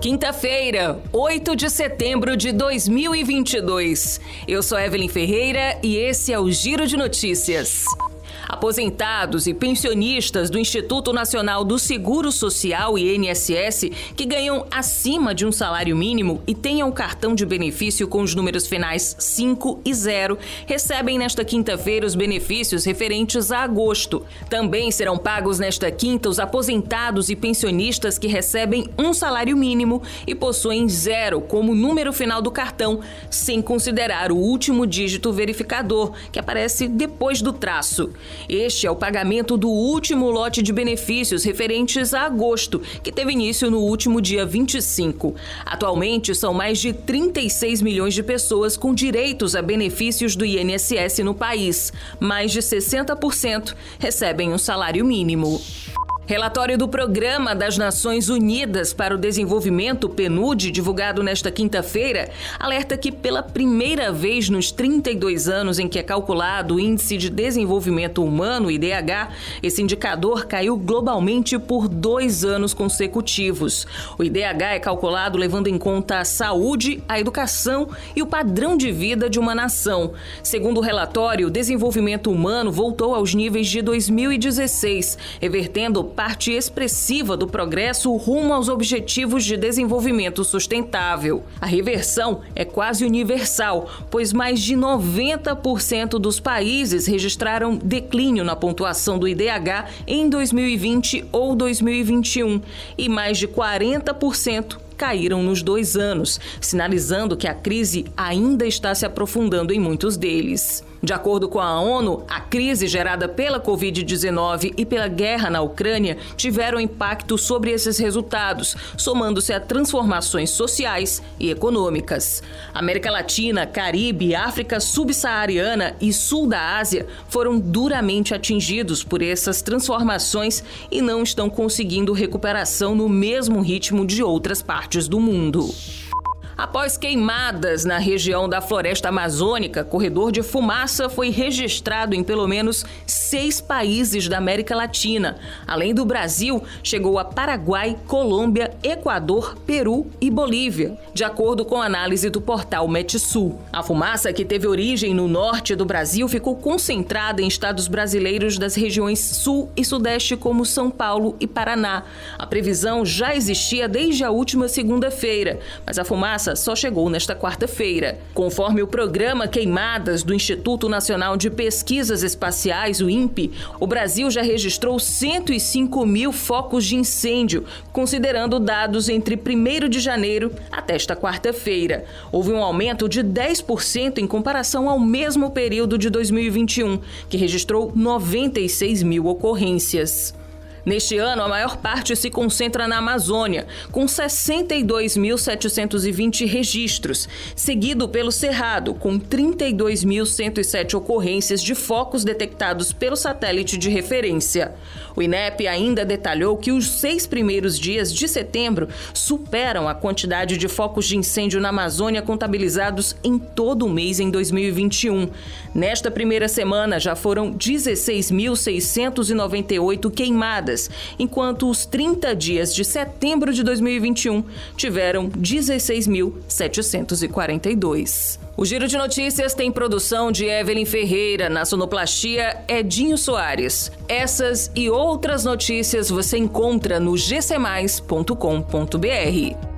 Quinta-feira, 8 de setembro de 2022. Eu sou Evelyn Ferreira e esse é o Giro de Notícias. Aposentados e pensionistas do Instituto Nacional do Seguro Social, INSS, que ganham acima de um salário mínimo e tenham cartão de benefício com os números finais 5 e 0, recebem nesta quinta-feira os benefícios referentes a agosto. Também serão pagos nesta quinta os aposentados e pensionistas que recebem um salário mínimo e possuem zero como número final do cartão, sem considerar o último dígito verificador, que aparece depois do traço. Este é o pagamento do último lote de benefícios referentes a agosto, que teve início no último dia 25. Atualmente, são mais de 36 milhões de pessoas com direitos a benefícios do INSS no país. Mais de 60% recebem um salário mínimo. Relatório do Programa das Nações Unidas para o Desenvolvimento, PNUD, divulgado nesta quinta-feira, alerta que pela primeira vez nos 32 anos em que é calculado o Índice de Desenvolvimento Humano, IDH, esse indicador caiu globalmente por dois anos consecutivos. O IDH é calculado levando em conta a saúde, a educação e o padrão de vida de uma nação. Segundo o relatório, o desenvolvimento humano voltou aos níveis de 2016, revertendo parte expressiva do progresso rumo aos objetivos de desenvolvimento sustentável. A reversão é quase universal, pois mais de 90% dos países registraram declínio na pontuação do IDH em 2020 ou 2021 e mais de 40% caíram nos dois anos, sinalizando que a crise ainda está se aprofundando em muitos deles. De acordo com a ONU, a crise gerada pela Covid-19 e pela guerra na Ucrânia tiveram impacto sobre esses resultados, somando-se a transformações sociais e econômicas. América Latina, Caribe, África subsaariana e Sul da Ásia foram duramente atingidos por essas transformações e não estão conseguindo recuperação no mesmo ritmo de outras partes do mundo. Após queimadas na região da floresta amazônica, corredor de fumaça foi registrado em pelo menos seis países da América Latina. Além do Brasil, chegou a Paraguai, Colômbia, Equador, Peru e Bolívia, de acordo com análise do portal Metsul. A fumaça, que teve origem no norte do Brasil, ficou concentrada em estados brasileiros das regiões sul e sudeste, como São Paulo e Paraná. A previsão já existia desde a última segunda-feira, mas a fumaça só chegou nesta quarta-feira. Conforme o programa Queimadas do Instituto Nacional de Pesquisas Espaciais, o INPE, o Brasil já registrou 105 mil focos de incêndio, considerando dados entre 1 de janeiro até esta quarta-feira. Houve um aumento de 10% em comparação ao mesmo período de 2021, que registrou 96 mil ocorrências. Neste ano, a maior parte se concentra na Amazônia, com 62.720 registros, seguido pelo Cerrado, com 32.107 ocorrências de focos detectados pelo satélite de referência. O INEP ainda detalhou que os seis primeiros dias de setembro superam a quantidade de focos de incêndio na Amazônia contabilizados em todo o mês em 2021. Nesta primeira semana, já foram 16.698 queimadas enquanto os 30 dias de setembro de 2021 tiveram 16.742. O Giro de Notícias tem produção de Evelyn Ferreira, na sonoplastia Edinho Soares. Essas e outras notícias você encontra no gcmais.com.br.